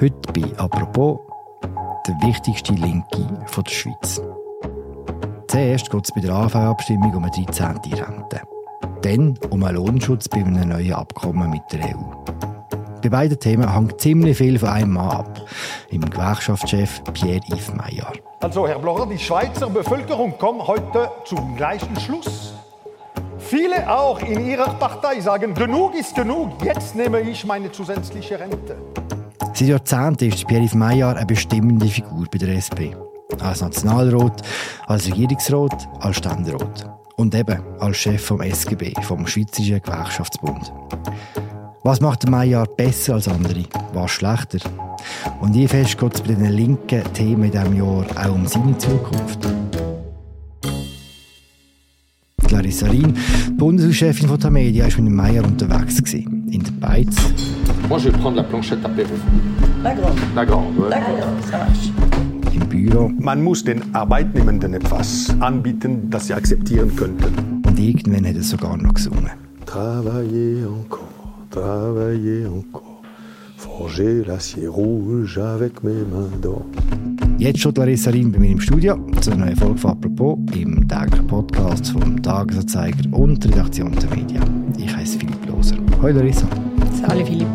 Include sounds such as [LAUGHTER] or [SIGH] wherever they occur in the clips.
Heute bei «Apropos» der wichtigste Linke von der Schweiz. Zuerst geht es bei der AV-Abstimmung um eine 13. Rente. Dann um einen Lohnschutz bei einem neuen Abkommen mit der EU. Bei beiden Themen hängt ziemlich viel von einem Mann ab, im Gewerkschaftschef Pierre-Yves Maillard. Also, Herr Blocher, die Schweizer Bevölkerung kommt heute zum gleichen Schluss. Viele auch in ihrer Partei sagen, genug ist genug, jetzt nehme ich meine zusätzliche Rente. Seit Jahrzehnten ist Pierre-Yves Maillard eine bestimmende Figur bei der SP. Als Nationalrat, als Regierungsrat, als Ständerat. Und eben als Chef vom SGB, vom Schweizerischen Gewerkschaftsbund. Was macht Maillard besser als andere? Was schlechter? Und wie fest geht es bei den linken Themen in diesem Jahr auch um seine Zukunft? Larissa Rien, die Bundeshauschefin von der Media, war mit dem Meier unterwegs. In der Beiz. Moi, je vais prendre la planchette apéro. La grande. La grande, ouais. La grande, ça marche. Im Büro. Man muss den Arbeitnehmenden etwas anbieten, das sie akzeptieren könnten. Und irgendwann hat er sogar noch gesungen. Travailler encore, travailler encore. Forger l'acier rouge avec mes mains d'or. Jetzt steht Larissa Rien bei mir im Studio zu einer neuen Folge von «Apropos» im täglichen Podcast vom Tagesanzeiger und der Redaktion der Media. Ich heiße Philipp Loser. Hallo Larissa. Hallo Philipp.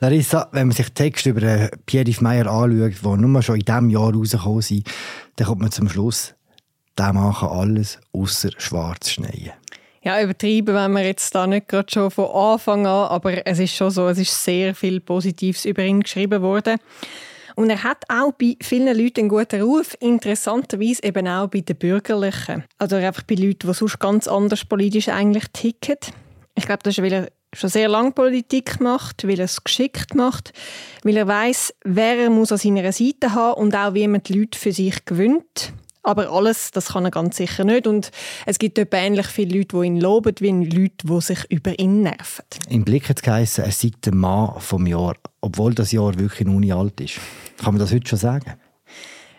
Larissa, wenn man sich Texte über äh, Pierre-Yves Meyer anschaut, die nur schon in diesem Jahr rausgekommen sind, dann kommt man zum Schluss, der machen alles außer schwarz schneien. Ja, übertrieben wenn wir jetzt da nicht gerade schon von Anfang an, aber es ist schon so, es ist sehr viel Positives über ihn geschrieben worden. Und er hat auch bei vielen Leuten einen guten Ruf, interessanterweise eben auch bei den Bürgerlichen. Also einfach bei Leuten, die sonst ganz anders politisch eigentlich ticken. Ich glaube, das ist, weil er schon sehr lange Politik macht, weil er es geschickt macht, weil er weiß, wer er muss an seiner Seite haben und auch wie man die Leute für sich gewinnt. Aber alles, das kann er ganz sicher nicht. Und es gibt etwa ähnlich viele Leute, die ihn loben, wie Leute, die sich über ihn nerven. Im Blick hat es geheißen, er sei der Mann vom Jahr, obwohl das Jahr wirklich noch nicht alt ist. Kann man das heute schon sagen?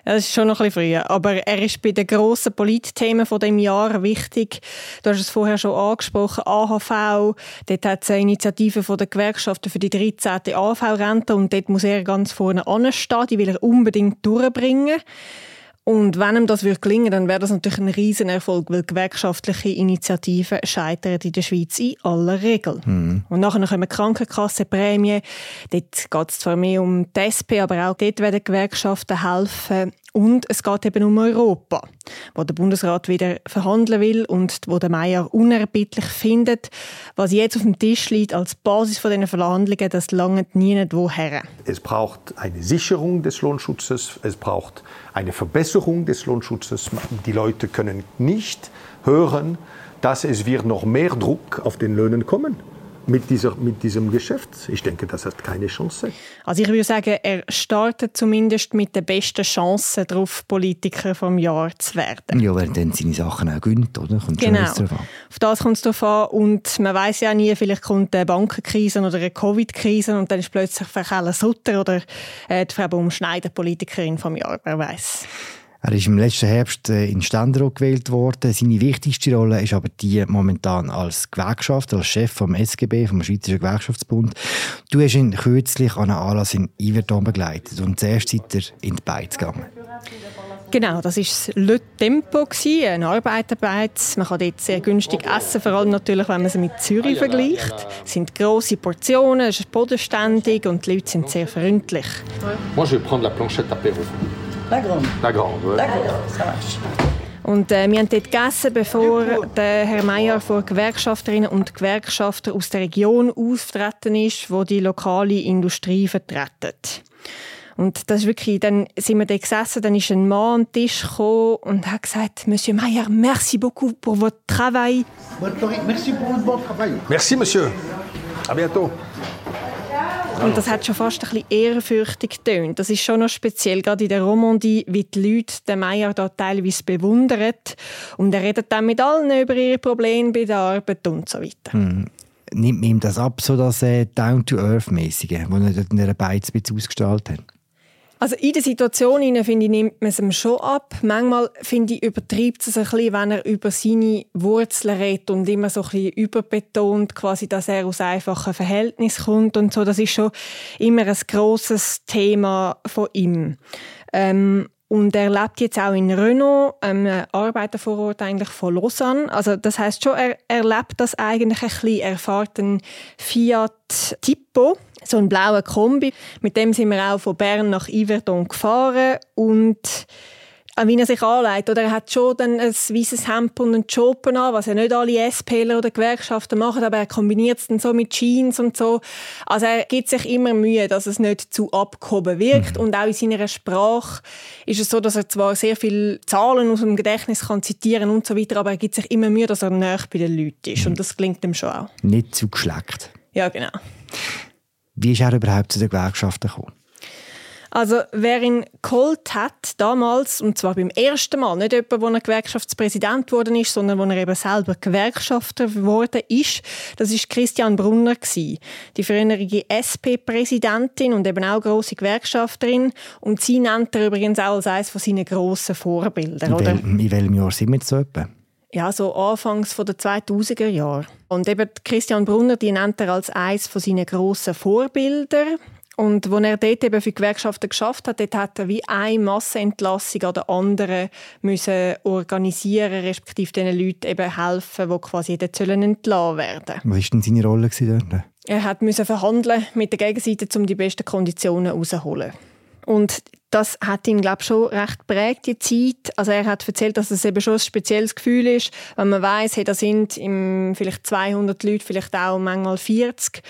Das ist schon noch ein bisschen früh. Aber er ist bei den grossen Politthemen von dem Jahr wichtig. Du hast es vorher schon angesprochen. AHV. Dort hat es eine Initiative von der Gewerkschaften für die 13. AHV-Rente. Und dort muss er ganz vorne anstehen. Die will er unbedingt durchbringen. Und wenn ihm das würde gelingen, dann wäre das natürlich ein Riesenerfolg, weil gewerkschaftliche Initiativen scheitern in der Schweiz in aller Regel. Mhm. Und nachher kommen Krankenkassenprämien. Dort geht es zwar mehr um die SP, aber auch dort werden Gewerkschaften helfen. Und es geht eben um Europa, wo der Bundesrat wieder verhandeln will und wo der Meier unerbittlich findet, was jetzt auf dem Tisch liegt als Basis von diesen Verhandlungen, das langt nie woher. Es braucht eine Sicherung des Lohnschutzes, es braucht eine Verbesserung des Lohnschutzes. Die Leute können nicht hören, dass es wird noch mehr Druck auf den Löhnen kommen mit, dieser, mit diesem Geschäft. Ich denke, das hat keine Chance. Also ich würde sagen, er startet zumindest mit den besten Chancen darauf, Politiker vom Jahr zu werden. Ja, weil er dann seine Sachen auch gönnt, oder? Kommt genau. Auf das kommt es darauf an. Und man weiß ja nie, vielleicht kommt eine Bankenkrise oder eine Covid-Krise und dann ist plötzlich Frau Sutter oder äh, die Frau Baumschneider Politikerin vom Jahr. Wer weiß. Er ist im letzten Herbst äh, in Ständerat gewählt worden. Seine wichtigste Rolle ist aber die momentan als Gewerkschaft, als Chef vom SGB, vom Schweizerischen Gewerkschaftsbund. Du hast ihn kürzlich an einem Anlass in Iverdon begleitet und zuerst seid ihr in die Beiz gegangen. Genau, das war das Le Tempo, ein Arbeiterbeiz. Man kann dort sehr günstig essen, vor allem natürlich, wenn man sie mit Zürich vergleicht. Es sind grosse Portionen, es ist bodenständig und die Leute sind sehr freundlich. Moi, je vais prendre la planchette apéro. La grande. La grande, ouais. La grande, ça marche. Und äh, wir haben dort gegessen, bevor der Herr Meier vor Gewerkschafterinnen und Gewerkschafter aus der Region auftreten ist, wo die lokale Industrie vertreten. Und das ist wirklich, dann sind wir da gesessen, dann ist ein Mann an den Tisch gekommen und hat gesagt, Monsieur Meyer, merci beaucoup pour votre travail. Merci pour votre bon travail. Merci, Monsieur. À bientôt. Und das hat schon fast ein bisschen ehrfürchtig getönt. Das ist schon noch speziell, gerade in der Romandie, wie die Leute den Meier da teilweise bewundern. Und er redet dann mit allen über ihre Probleme bei der Arbeit und so weiter. Hm. Nimmt ihm das ab, so das äh, Down-to-Earth-mäßige, das er dort in dieser Beiz ausgestrahlt hat? Also in der Situation finde ich, nimmt man es ihm schon ab. Manchmal finde ich, übertreibt es ein bisschen, wenn er über seine Wurzeln redet und immer so ein bisschen überbetont, quasi, dass er aus einfachen Verhältnissen kommt und so. Das ist schon immer ein grosses Thema von ihm. Ähm, und er lebt jetzt auch in Renault, einem Arbeitervorort eigentlich von Lausanne. Also das heißt schon, er, er lebt das eigentlich ein bisschen. Er fährt einen Fiat Tipo, so einen blauen Kombi. Mit dem sind wir auch von Bern nach Yverdon gefahren und wie er sich anlegt. Oder er hat schon dann ein weißes Hemd und einen Job an, was ja nicht alle SPler oder Gewerkschaften machen, aber er kombiniert es dann so mit Jeans und so. Also er gibt sich immer Mühe, dass es nicht zu abgehoben wirkt. Mhm. Und auch in seiner Sprache ist es so, dass er zwar sehr viele Zahlen aus dem Gedächtnis kann zitieren und so weiter, aber er gibt sich immer Mühe, dass er näher bei den Leuten ist. Mhm. Und das klingt ihm schon auch. Nicht zu geschleckt. Ja, genau. Wie ist er überhaupt zu den Gewerkschaften gekommen? Also wer ihn geholt hat damals, und zwar beim ersten Mal, nicht jemand, wo er Gewerkschaftspräsident geworden ist, sondern wo er eben selber Gewerkschafter geworden ist, das ist Christian Brunner gewesen. Die frühere SP-Präsidentin und eben auch große Gewerkschafterin. Und sie nennt er übrigens auch als eines von seinen grossen Vorbildern. In, wel in welchem Jahr sind wir jetzt so etwa? Ja, so anfangs der 2000er Jahre. Und eben Christian Brunner, die nennt er als eines von seinen grossen Vorbilder. Und als er dort eben für die Gewerkschaften geschafft hat, dort hat er wie eine Massenentlassung an der anderen müssen organisieren, respektive den Leuten eben helfen, die quasi dort entlassen werden Was war denn seine Rolle dort? Er hat müssen verhandeln mit der Gegenseite, um die besten Konditionen herauszuholen. Und das hat ihn, glaube schon recht prägt, die Zeit. Also er hat erzählt, dass es eben schon ein spezielles Gefühl ist, wenn man weiß, hey, da sind vielleicht 200 Leute, vielleicht auch manchmal 40.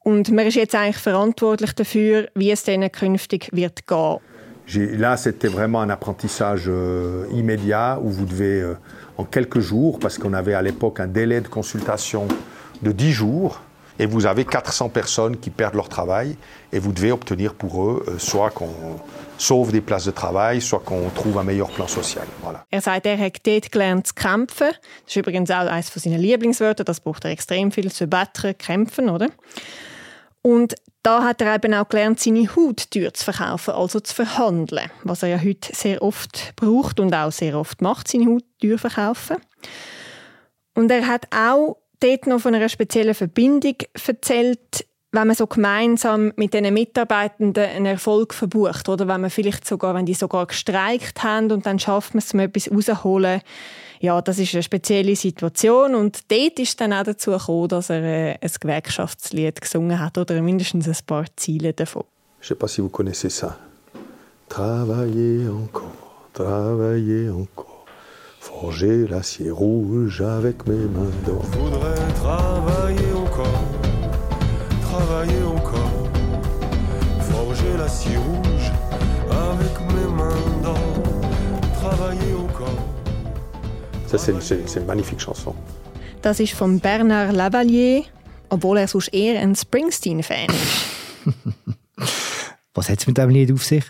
Und man ist jetzt eigentlich verantwortlich dafür, wie es denen künftig wird gehen. Là, c'était vraiment un apprentissage euh, immédiat où vous devez, euh, en quelques jours, parce qu'on avait à l'époque un délai de consultation de 10 jours, et vous avez 400 personnes qui perdent leur travail, et vous devez obtenir pour eux euh, soit qu'on sauve des places de travail, soit qu'on trouve un meilleur plan social. Voilà. Er sagt, er hat dort gelernt zu kämpfen. Das ist übrigens auch eines seiner Lieblingswörter. Das braucht er extrem viel zu battre, kämpfen, oder? Und da hat er eben auch gelernt, seine Haut teuer zu verkaufen, also zu verhandeln, was er ja heute sehr oft braucht und auch sehr oft macht, seine Haut teuer verkaufen. Und er hat auch dort noch von einer speziellen Verbindung erzählt, wenn man so gemeinsam mit den Mitarbeitenden einen Erfolg verbucht oder wenn man vielleicht sogar, wenn die sogar gestreikt haben und dann schafft man es, um etwas rauszuholen, ja, das ist eine spezielle Situation und dort ist dann auch dazu gekommen, dass er äh, ein Gewerkschaftslied gesungen hat oder mindestens ein paar Ziele davon. Je sais pas si vous connaissez ça. Travailler encore, travailler encore, forger l'acier rouge avec mes mains d'or. Faudrait travailler encore, travailler encore, forger l'acier rouge avec mes mains d'or, travailler encore. Ça, c'est une, magnifique chanson. Das ist von Bernard Lavalier, obwohl er sonst eher ein Springsteen-Fan ist. [LAUGHS] Was hat es mit diesem Lied auf sich?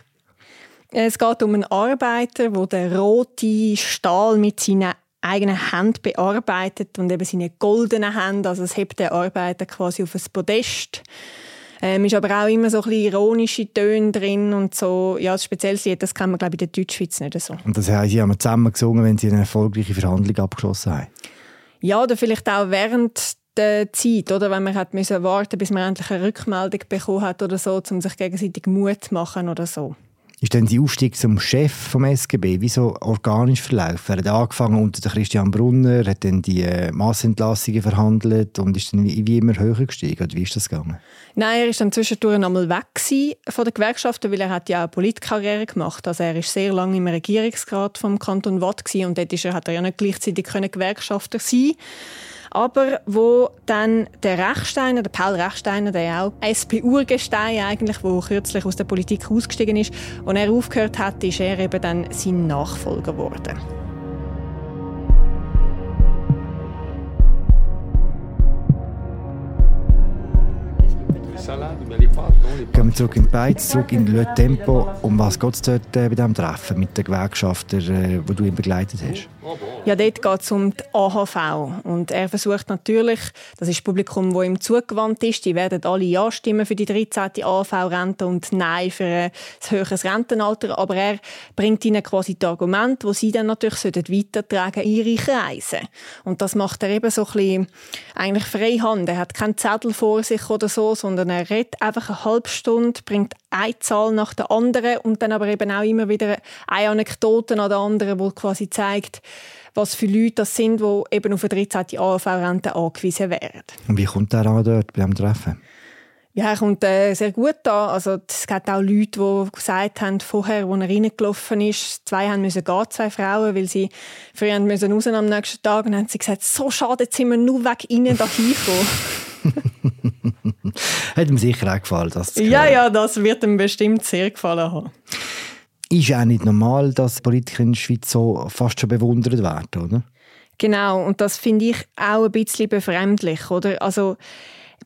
Es geht um einen Arbeiter, der den roten Stahl mit seinen eigenen Händen bearbeitet und eben seine goldenen Hände. Also es hebt der Arbeiter quasi auf ein Podest. Ähm, ist aber auch immer so ein bisschen ironische Töne drin und so. Ja, ein spezielles Lied, das kann man, glaube ich, in der Deutschschweiz nicht so. Und das haben Sie haben zusammen gesungen, wenn Sie eine erfolgreiche Verhandlung abgeschlossen haben? Ja, oder vielleicht auch während der Zeit, oder? Wenn man hat müssen warten, bis man endlich eine Rückmeldung bekommen hat oder so, um sich gegenseitig Mut zu machen oder so. Ist dann die Aufstieg zum Chef vom SGB wie so organisch verlaufen? Er hat angefangen unter Christian Brunner, hat dann die äh, Massentlassungen verhandelt und ist dann wie, immer höher gestiegen. Oder wie ist das gegangen? Nein, er ist dann zwischendurch einmal weg von der Gewerkschaften, weil er hat ja auch Politkarriere gemacht. Also er ist sehr lange im Regierungsrat vom Kanton Watt und dort ist er, hat er ja nicht gleichzeitig Gewerkschafter sein aber wo dann der Rechsteiner, der Paul Rechsteiner, der auch SP-Urgestein eigentlich, wo kürzlich aus der Politik ausgestiegen ist, und er aufgehört hat, ist er eben dann sein Nachfolger geworden. Gehen wir zurück in die Beiz, zurück in Le Tempo. Um was geht es dort äh, bei diesem Treffen mit den Gewerkschaftern, äh, die du ihn begleitet hast? Ja, dort geht es um die AHV. Und er versucht natürlich, das ist das Publikum, das ihm zugewandt ist, die werden alle Ja stimmen für die 13. AHV-Rente und Nein für ein höheres Rentenalter. Aber er bringt ihnen quasi die Argumente, die sie dann natürlich weitertragen in ihre Kreise. Und das macht er eben so ein bisschen eigentlich freihand. Er hat keinen Zettel vor sich oder so, sondern er redet einfach eine halbe Stunde, bringt eine Zahl nach der anderen und dann aber eben auch immer wieder eine Anekdote an der anderen, die quasi zeigt, was für Leute das sind, die eben auf eine 13. AHV-Rente angewiesen werden. Und wie kommt der an dort beim Treffen? Ja, er kommt äh, sehr gut an. Also, es gibt auch Leute, die gesagt haben, vorher, als er reingelaufen ist, zwei haben müssen gehen, zwei Frauen, weil sie früher müssen raus am nächsten Tag. Und dann haben sie gesagt, so schade, jetzt sind wir nur weg innen da [LAUGHS] [LAUGHS] Hat ihm sicher auch gefallen, das zu Ja, ja, das wird ihm bestimmt sehr gefallen haben. Ist auch nicht normal, dass Politiker in der Schweiz so fast schon bewundert werden, oder? Genau, und das finde ich auch ein bisschen befremdlich, oder? Also,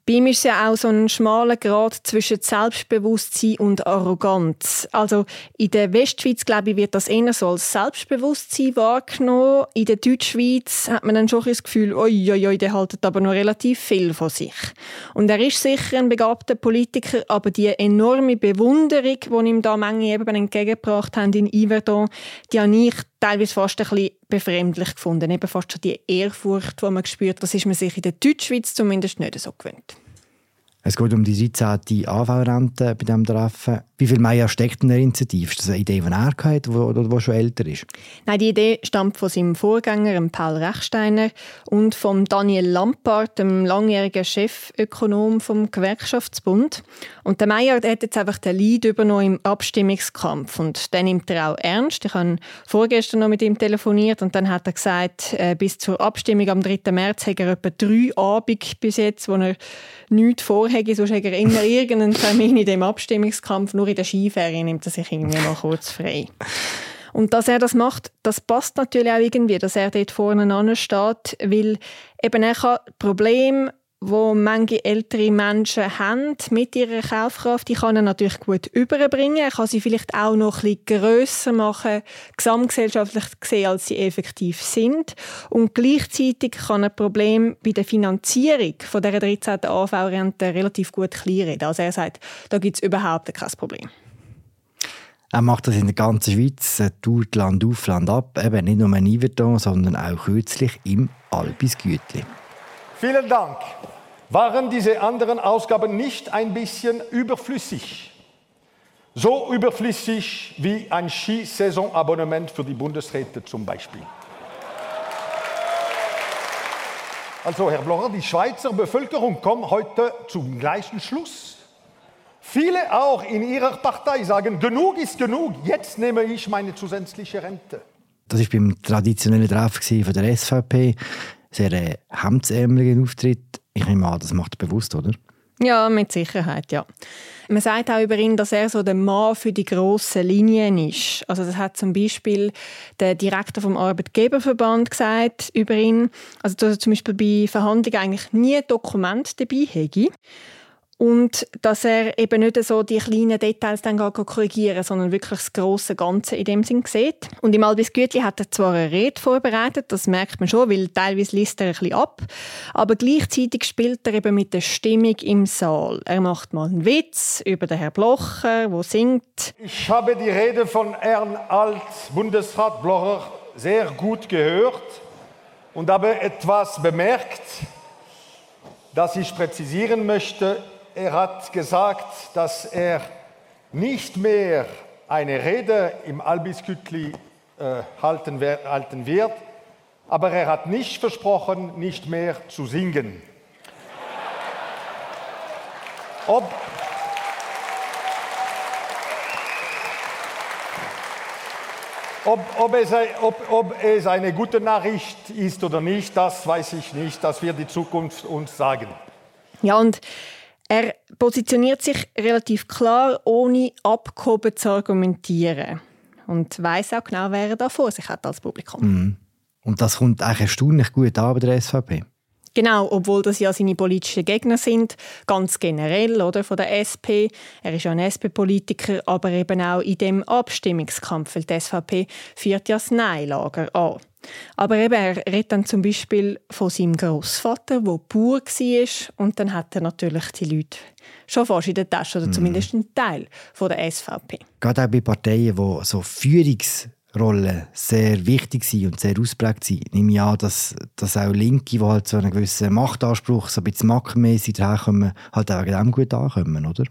bei ihm ist es ja auch so ein schmaler Grad zwischen Selbstbewusstsein und Arroganz. Also in der Westschweiz, glaube ich, wird das eher so als Selbstbewusstsein wahrgenommen. In der Deutschschweiz hat man dann schon das Gefühl, oi, oi, oi, der haltet aber noch relativ viel von sich. Und er ist sicher ein begabter Politiker, aber die enorme Bewunderung, die ihm da manche eben entgegengebracht haben in Yverdon, die habe ich teilweise fast ein bisschen befremdlich gefunden. Eben fast schon die Ehrfurcht, die man spürt, das ist man sich in der Deutschschweiz zumindest nicht so gewöhnt. Es geht um die 13. AV-Rente bei diesem Treffen. Wie viel mehr steckt in der Initiative? Ist das eine Idee, die er hat oder die schon älter ist? Nein, die Idee stammt von seinem Vorgänger, Paul Rechsteiner, und von Daniel Lampard, dem langjährigen Chefökonom vom Gewerkschaftsbund. Und der Meier hat jetzt einfach den Lead übernommen im Abstimmungskampf. Und den nimmt er auch ernst. Ich habe vorgestern noch mit ihm telefoniert und dann hat er gesagt, äh, bis zur Abstimmung am 3. März hat er etwa drei Abende bis jetzt, wo er nichts vorhätte, sonst hat er immer [LAUGHS] irgendeinen Termin in dem Abstimmungskampf. Nur in der Skiferien nimmt er sich irgendwie mal kurz frei. Und dass er das macht, das passt natürlich auch irgendwie, dass er dort vorne steht, weil eben er kann Probleme wo manche ältere Menschen haben mit ihrer Kaufkraft, die kann er natürlich gut überbringen. Er kann sie vielleicht auch noch ein bisschen grösser machen, gesamtgesellschaftlich gesehen, als sie effektiv sind. Und gleichzeitig kann er Problem bei der Finanzierung von der 13. AV-Rente relativ gut kleinreden. Also er sagt, da gibt es überhaupt kein Problem. Er macht das in der ganzen Schweiz, er tourt Land auf, Land ab, eben nicht nur in Yverdon, sondern auch kürzlich im Albisgütli. Vielen Dank. Waren diese anderen Ausgaben nicht ein bisschen überflüssig? So überflüssig wie ein Skisaisonabonnement für die Bundesräte zum Beispiel. Also, Herr Blocher, die Schweizer Bevölkerung kommt heute zum gleichen Schluss. Viele auch in ihrer Partei sagen, genug ist genug, jetzt nehme ich meine zusätzliche Rente. Das war beim traditionellen Treffen der SVP sehr äh, hemdsärmeligen Auftritt. Ich nehme an, das macht er bewusst, oder? Ja, mit Sicherheit, ja. Man sagt auch über ihn, dass er so der Mann für die grossen Linien ist. Also das hat zum Beispiel der Direktor vom Arbeitgeberverband gesagt über ihn. Also dass er zum Beispiel bei Verhandlungen eigentlich nie Dokument dabei hätte und dass er eben nicht so die kleinen Details dann korrigieren sondern wirklich das große Ganze in dem Sinn sieht. Und im Albis Gütli hat er zwar eine Rede vorbereitet, das merkt man schon, weil teilweise liest er ein bisschen ab, aber gleichzeitig spielt er eben mit der Stimmung im Saal. Er macht mal einen Witz über den Herrn Blocher, wo singt. Ich habe die Rede von Herrn Alt-Bundesrat Blocher sehr gut gehört und habe etwas bemerkt, das ich präzisieren möchte er hat gesagt, dass er nicht mehr eine Rede im Albiskütli äh, halten, halten wird, aber er hat nicht versprochen, nicht mehr zu singen. Ob, Ob, ob, es, ob, ob, es, eine gute Nachricht ist oder nicht, das weiß ich nicht. Das wird die Zukunft uns sagen. Ja, und er positioniert sich relativ klar, ohne abgehoben zu argumentieren. Und weiß auch genau, wer er da vor sich hat als Publikum. Mm. Und das kommt eigentlich erstaunlich gut an bei der SVP. Genau, obwohl das ja seine politischen Gegner sind, ganz generell oder, von der SP. Er ist ja ein SP-Politiker, aber eben auch in dem Abstimmungskampf, weil die SVP führt ja das Nein-Lager an. Aber eben, er redet dann zum Beispiel von seinem Großvater, der Bauer war. Und dann hat er natürlich die Leute schon fast in der Tasche, oder mhm. zumindest einen Teil von der SVP. Gerade auch bei Parteien, die so Führungs Rollen sehr wichtig sind und sehr ausprägt. Nehme ich an, dass, dass auch Linke, die halt so einen gewissen Machtanspruch, so ein bisschen mackenmässig daherkommen, halt auch dem gut ankommen, oder?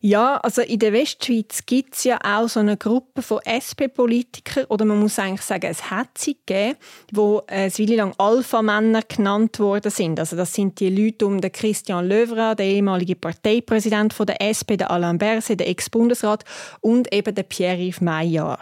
Ja, also in der Westschweiz gibt es ja auch so eine Gruppe von SP-Politikern, oder man muss eigentlich sagen, es hat sie gegeben, wo äh, Weile lang Alpha-Männer genannt worden sind. Also das sind die Leute um den Christian Löwra, der ehemalige Parteipräsident von der SP, der Alain Berset, der Ex-Bundesrat und eben der Pierre-Yves Maillard.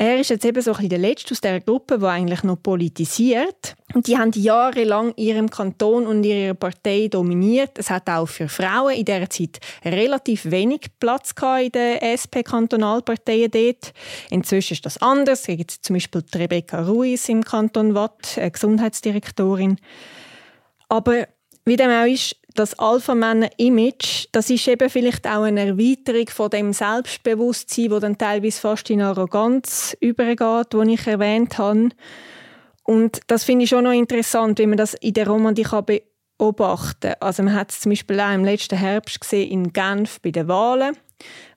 Er ist jetzt eben so ein der Letzte aus dieser Gruppe, die eigentlich noch politisiert. Und die haben jahrelang ihrem Kanton und ihre Partei dominiert. Es hat auch für Frauen in dieser Zeit relativ wenig Platz in den SP-Kantonalparteien dort. Inzwischen ist das anders. Es gibt zum Beispiel Rebecca Ruiz im Kanton Watt, eine Gesundheitsdirektorin. Aber wie dem auch ist, das Alpha-Männer-Image, das ist eben vielleicht auch eine Erweiterung von dem Selbstbewusstsein, wo dann teilweise fast in Arroganz übergeht, wo ich erwähnt habe. Und das finde ich schon noch interessant, wie man das in der Romantik beobachten kann. Also man hat es zum Beispiel auch im letzten Herbst gesehen in Genf bei den Wahlen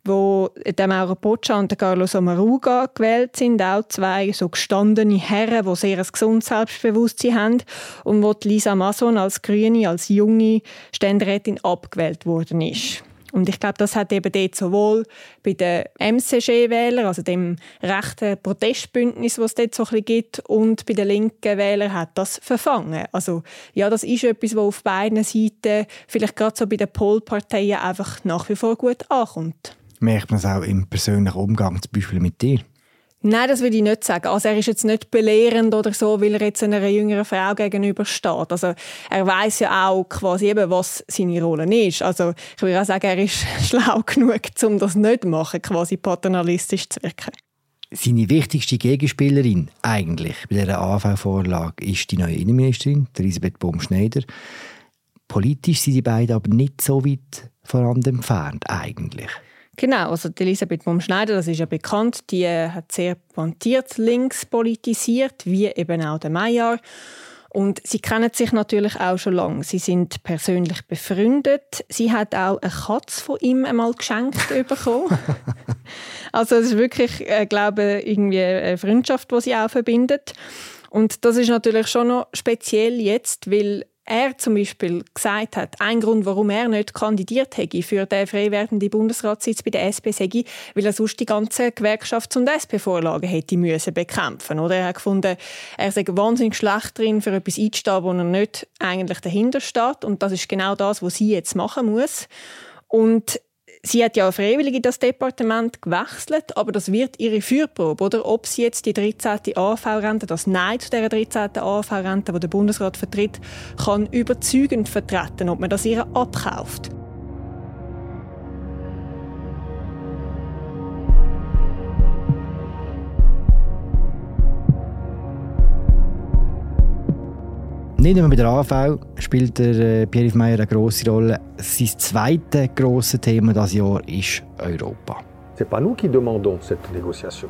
wo der Mauro Boccia und der Carlos Amaruga gewählt sind, auch zwei so gestandene Herren, die sehr ein gesundes Selbstbewusstsein haben und wo Lisa Mason als Grüne, als junge Ständerätin abgewählt worden ist. Und ich glaube, das hat eben dort sowohl bei den MCG-Wählern, also dem rechten Protestbündnis, was es dort so ein bisschen gibt, und bei den linken Wählern hat das verfangen. Also ja, das ist etwas, was auf beiden Seiten, vielleicht gerade so bei den Polparteien, einfach nach wie vor gut ankommt. Merkt man es auch im persönlichen Umgang, zum Beispiel mit dir? Nein, das würde ich nicht sagen. Also er ist jetzt nicht belehrend oder so, weil er jetzt einer jüngeren Frau gegenübersteht. Also er weiß ja auch quasi eben, was seine Rolle ist. Also ich würde auch sagen, er ist [LAUGHS] schlau genug, um das nicht zu machen, quasi paternalistisch zu wirken. Seine wichtigste Gegenspielerin eigentlich bei dieser AV-Vorlage ist die neue Innenministerin, Elisabeth Baum-Schneider. Politisch sind die beiden aber nicht so weit voneinander entfernt eigentlich. Genau, also die Elisabeth Baum-Schneider, das ist ja bekannt, die äh, hat sehr pointiert links politisiert, wie eben auch der Maillard. Und sie kennen sich natürlich auch schon lange. Sie sind persönlich befreundet. Sie hat auch eine Katze von ihm einmal geschenkt [LAUGHS] bekommen. also es ist wirklich, äh, glaube irgendwie eine Freundschaft, die sie auch verbindet. Und das ist natürlich schon noch speziell jetzt, weil er zum Beispiel gesagt hat, ein Grund, warum er nicht kandidiert hätte für den frei werdenden Bundesratssitz bei der SP, sei, weil er sonst die ganze Gewerkschafts- und SP-Vorlagen hätte müssen bekämpfen. Oder er hat gefunden, er sei wahnsinnig schlecht drin, für etwas einzustehen, wo er nicht eigentlich dahinter steht. Und das ist genau das, was sie jetzt machen muss. Und Sie hat ja freiwillig in das Departement gewechselt, aber das wird ihre Führprobe, oder? Ob sie jetzt die 13. AV-Rente, das Nein zu dieser 13. AV-Rente, die der Bundesrat vertritt, kann überzeugend vertreten, ob man das ihr abkauft. Nicht nur bei der AV spielt der äh, Pierre-Yves Meyer eine grosse Rolle. Sein zweites grosses Thema dieses Jahr ist Europa. Ce n'est pas nous qui demandons cette négociation.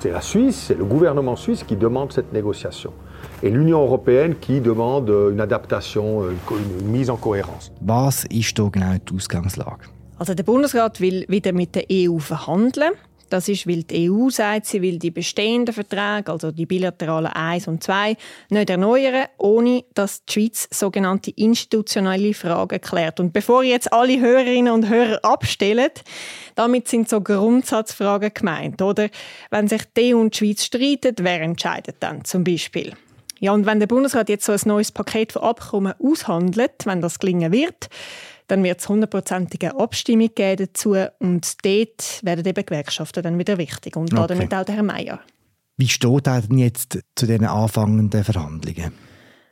C'est la Suisse, c'est le gouvernement suisse qui demande cette négociation. Et l'Union européenne qui demande une adaptation, une mise en cohérence. Was ist da genau die Ausgangslage? Also der Bundesrat will wieder mit der EU verhandeln. Das ist, weil die EU sagt, sie will die bestehenden Verträge, also die bilateralen 1 und 2, nicht erneuern, ohne dass die Schweiz sogenannte institutionelle Fragen klärt. Und bevor jetzt alle Hörerinnen und Hörer abstellen, damit sind so Grundsatzfragen gemeint, oder? Wenn sich die EU und die Schweiz streiten, wer entscheidet dann zum Beispiel? Ja, und wenn der Bundesrat jetzt so ein neues Paket von Abkommen aushandelt, wenn das gelingen wird, dann wird es hundertprozentige Abstimmung geben dazu und dort werden eben Gewerkschaften dann wieder wichtig und okay. damit auch der Herr Meier. Wie steht er denn jetzt zu den anfangenden Verhandlungen?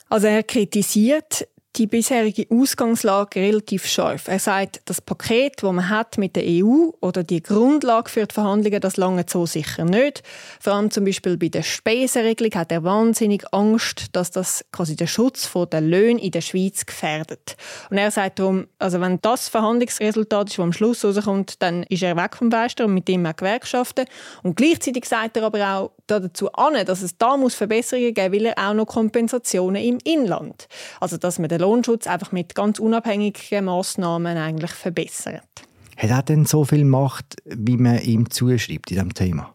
Also er kritisiert die bisherige Ausgangslage relativ scharf. Er sagt, das Paket, das man hat mit der EU oder die Grundlage für die Verhandlungen, das lange so sicher nicht. Vor allem zum Beispiel bei der Spesenregelung hat er wahnsinnig Angst, dass das quasi den Schutz der Löhne in der Schweiz gefährdet. Und er sagt darum, also wenn das Verhandlungsresultat ist, das am Schluss rauskommt, dann ist er weg vom Fenster und mit dem auch Gewerkschaften. Und gleichzeitig sagt er aber auch dazu an, dass es da muss Verbesserungen geben, will er auch noch Kompensationen im Inland. Also dass man den Lohnschutz einfach mit ganz unabhängigen Massnahmen eigentlich verbessert. Hat er denn so viel Macht, wie man ihm zuschreibt in diesem Thema?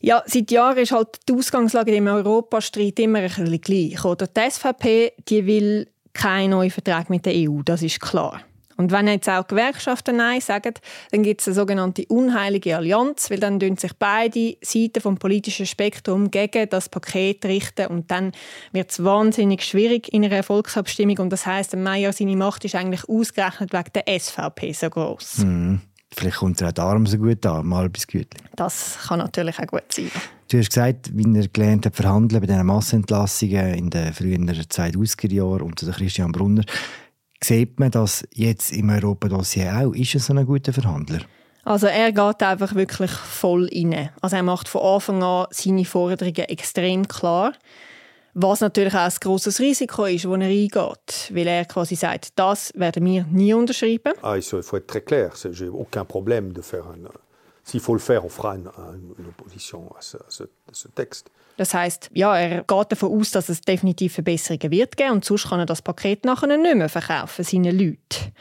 Ja, seit Jahren ist halt die Ausgangslage im Europastreit immer ein bisschen gleich. Oder die SVP die will keinen neuen Vertrag mit der EU, das ist klar. Und wenn jetzt auch Gewerkschaften Nein sagen, dann gibt es eine sogenannte unheilige Allianz, weil dann sich beide Seiten vom politischen Spektrum gegen das Paket richten und dann wird es wahnsinnig schwierig in einer Volksabstimmung und das heißt, Meier seine Macht ist eigentlich ausgerechnet wegen der SVP so groß. Mhm. Vielleicht kommt er auch darum so gut an, mal bis Gütli. Das kann natürlich auch gut sein. Du hast gesagt, wie er gelernt hat, verhandeln bei diesen Massenentlassungen in den frühen 2000er Jahren unter Christian Brunner. Sieht man das jetzt im Europa-Dossier auch? Ist er so ein guter Verhandler? Also er geht einfach wirklich voll rein. Also er macht von Anfang an seine Forderungen extrem klar. Was natürlich auch ein grosses Risiko ist, das er eingeht. Weil er quasi sagt, das werden wir nie unterschreiben. Ah, il faut être très clair. J'ai aucun problème de faire un... S'il faut le faire, on fera une, une opposition à ce, à ce, à ce texte. Das heißt, ja, er geht davon aus, dass es definitiv Verbesserungen wird geben und sonst kann er das Paket nachher nicht mehr verkaufen, seinen Leuten.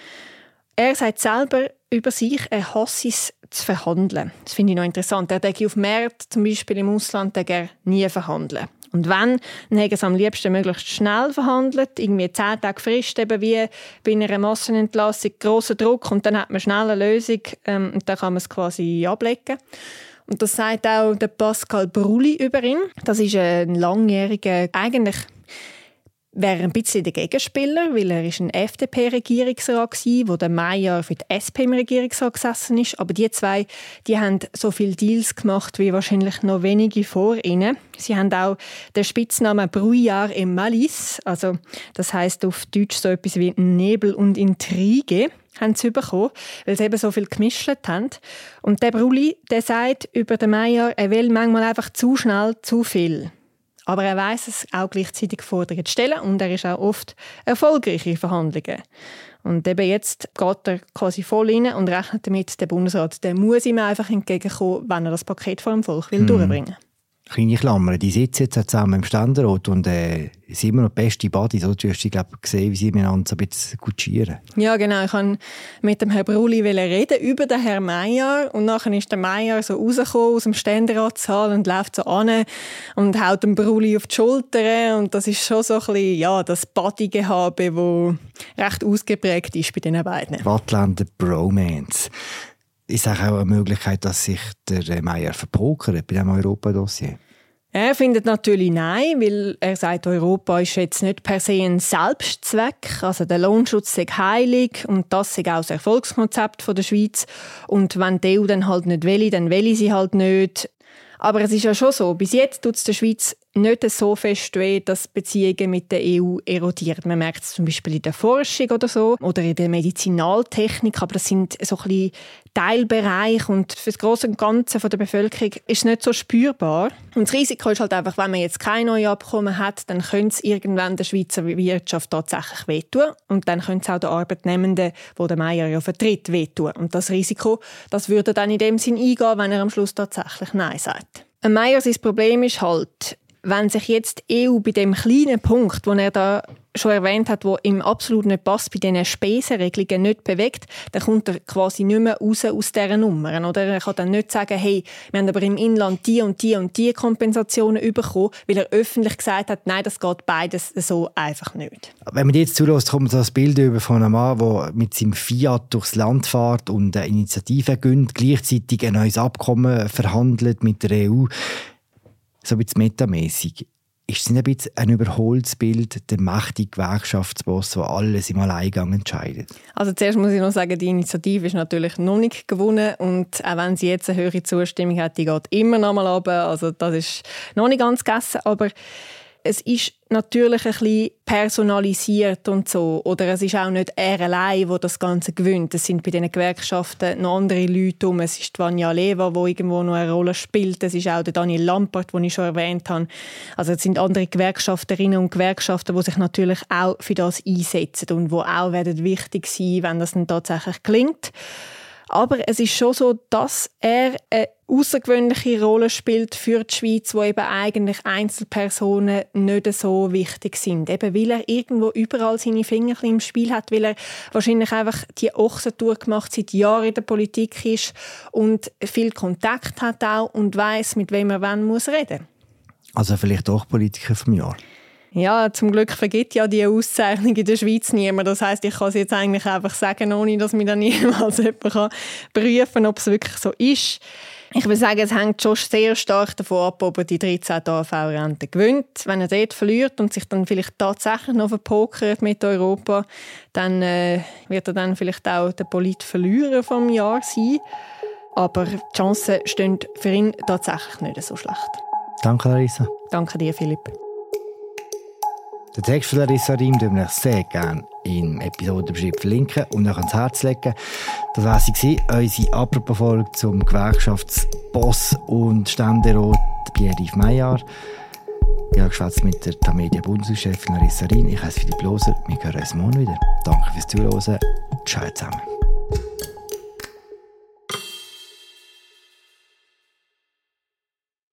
Er sagt selber über sich, er hasse es zu verhandeln. Das finde ich noch interessant. Er denke auf Märkte, zum Beispiel im Ausland, er nie verhandeln. Und wenn, dann hätte es am liebsten möglichst schnell verhandelt, irgendwie zehn Tage Frist, eben wie bei einer Massenentlassung, grosser Druck und dann hat man schnell eine Lösung ähm, und dann kann man es quasi ablegen. Und das sagt auch der Pascal Brulli über ihn. Das ist ein langjähriger, eigentlich wäre ein bisschen der Gegenspieler, weil er ist ein FDP-Regierungsrat war, wo der Meier für die SP im Regierungsrat gesessen ist. Aber die zwei, die haben so viele Deals gemacht wie wahrscheinlich noch wenige vor ihnen. Sie haben auch den Spitznamen Brouillard im Malice, also das heißt auf Deutsch so etwas wie Nebel und Intrige haben sie bekommen, weil sie eben so viel gemischt haben. Und der Brulli, der sagt über den Meier, er will manchmal einfach zu schnell zu viel. Aber er weiß es auch gleichzeitig Forderungen zu stellen und er ist auch oft erfolgreich in Verhandlungen. Und eben jetzt geht er quasi voll rein und rechnet damit, der Bundesrat der muss ihm einfach entgegenkommen, wenn er das Paket vor dem Volk will mm. durchbringen will kleine Klammer, die sitzen jetzt zusammen im Ständerat und äh, sind immer noch beste Buddies. Du hast glaub, gesehen, wie sie miteinander so ein bisschen kutschieren. Ja, genau. Ich wollte mit dem Herrn Bruli reden über den Herrn Meier und nachher ist der Meier so rausgekommen aus dem Ständeratssaal und läuft so an und haut dem Bruli auf die Schulter und das ist schon so ein bisschen, ja, das Buddy-Gehabe, das recht ausgeprägt ist bei diesen beiden. Wattländer Bromance ist auch eine Möglichkeit, dass sich der Meier verpokert bei diesem Europa-Dossier? Er findet natürlich nein, weil er sagt, Europa ist jetzt nicht per se ein Selbstzweck. Also der Lohnschutz ist heilig und das ist auch das Erfolgskonzept der Schweiz. Und wenn die EU dann halt nicht will, dann will sie halt nicht. Aber es ist ja schon so, bis jetzt tut es der Schweiz nicht so fest weh, dass Beziehungen mit der EU erodieren. Man merkt es zum Beispiel in der Forschung oder so oder in der Medizinaltechnik, aber das sind so ein bisschen Teilbereiche und für das Große Ganze der Bevölkerung ist es nicht so spürbar. Und das Risiko ist halt einfach, wenn man jetzt kein neues Abkommen hat, dann könnte es irgendwann der Schweizer Wirtschaft tatsächlich wehtun und dann könnte es auch der Arbeitnehmenden, wo der Meier ja vertritt, wehtun. Und das Risiko, das würde dann in dem Sinn eingehen, wenn er am Schluss tatsächlich Nein sagt. Ein Meier, sein Problem ist halt, wenn sich jetzt die EU bei dem kleinen Punkt, den er da schon erwähnt hat, wo ihm absolut nicht passt, bei diesen Spesenregelungen nicht bewegt, dann kommt er quasi nicht mehr raus aus dieser Nummer. Oder er kann dann nicht sagen, hey, wir haben aber im Inland die und die und die Kompensationen bekommen, weil er öffentlich gesagt hat, nein, das geht beides so einfach nicht. Wenn man jetzt zulässt, kommt das Bild über von einem Mann, der mit seinem Fiat durchs Land fährt und eine Initiative gönnt, gleichzeitig ein neues Abkommen verhandelt mit der EU so ein bisschen metamäßig. Ist es ein bisschen ein überholtes Bild, der mächtige Gewerkschaftsboss, der alles im Alleingang entscheidet? Also zuerst muss ich noch sagen, die Initiative ist natürlich noch nicht gewonnen und auch wenn sie jetzt eine höhere Zustimmung hat, die geht immer noch mal runter. Also das ist noch nicht ganz gegessen, aber es ist natürlich ein bisschen personalisiert und so. Oder es ist auch nicht er allein, der das Ganze gewinnt. Es sind bei diesen Gewerkschaften noch andere Leute um. Es ist Vanja Leva, die irgendwo noch eine Rolle spielt. Es ist auch der Daniel Lampert, den ich schon erwähnt habe. Also es sind andere Gewerkschafterinnen und Gewerkschafter, die sich natürlich auch für das einsetzen und die auch werden wichtig sein, wenn das dann tatsächlich gelingt. Aber es ist schon so, dass er eine außergewöhnliche Rolle spielt für die Schweiz, wo eben eigentlich Einzelpersonen nicht so wichtig sind. Eben weil er irgendwo überall seine Finger im Spiel hat, weil er wahrscheinlich einfach die Ochsentour gemacht seit Jahren in der Politik ist und viel Kontakt hat auch und weiß, mit wem er wann muss reden. Also vielleicht auch Politiker vom Jahr. Ja, zum Glück vergibt ja die Auszeichnung in der Schweiz niemand. Das heißt, ich kann es jetzt eigentlich einfach sagen, ohne dass mir dann [LAUGHS] jemals jemand kann prüfen kann, ob es wirklich so ist. Ich würde sagen, es hängt schon sehr stark davon ab, ob er die 13 AV-Rente gewinnt. Wenn er dort verliert und sich dann vielleicht tatsächlich noch verpokert mit Europa, dann äh, wird er dann vielleicht auch der Politverlierer vom Jahr sein. Aber die Chancen stehen für ihn tatsächlich nicht so schlecht. Danke, Larissa. Danke dir, Philipp. Den Text von Larissa Riem würden wir sehr gerne im Episodenbeschrieb verlinken und euch ans Herz legen. Das war sie, unsere Apropos-Folge zum Gewerkschaftsboss und Ständerat Pierre-Yves Meyer. Ich habe geschwätzt mit der Tamedia Bundeschefin Larissa Riem. Ich heiße Philipp Loser. Wir hören uns morgen wieder. Danke fürs Zuhören. Ciao zusammen.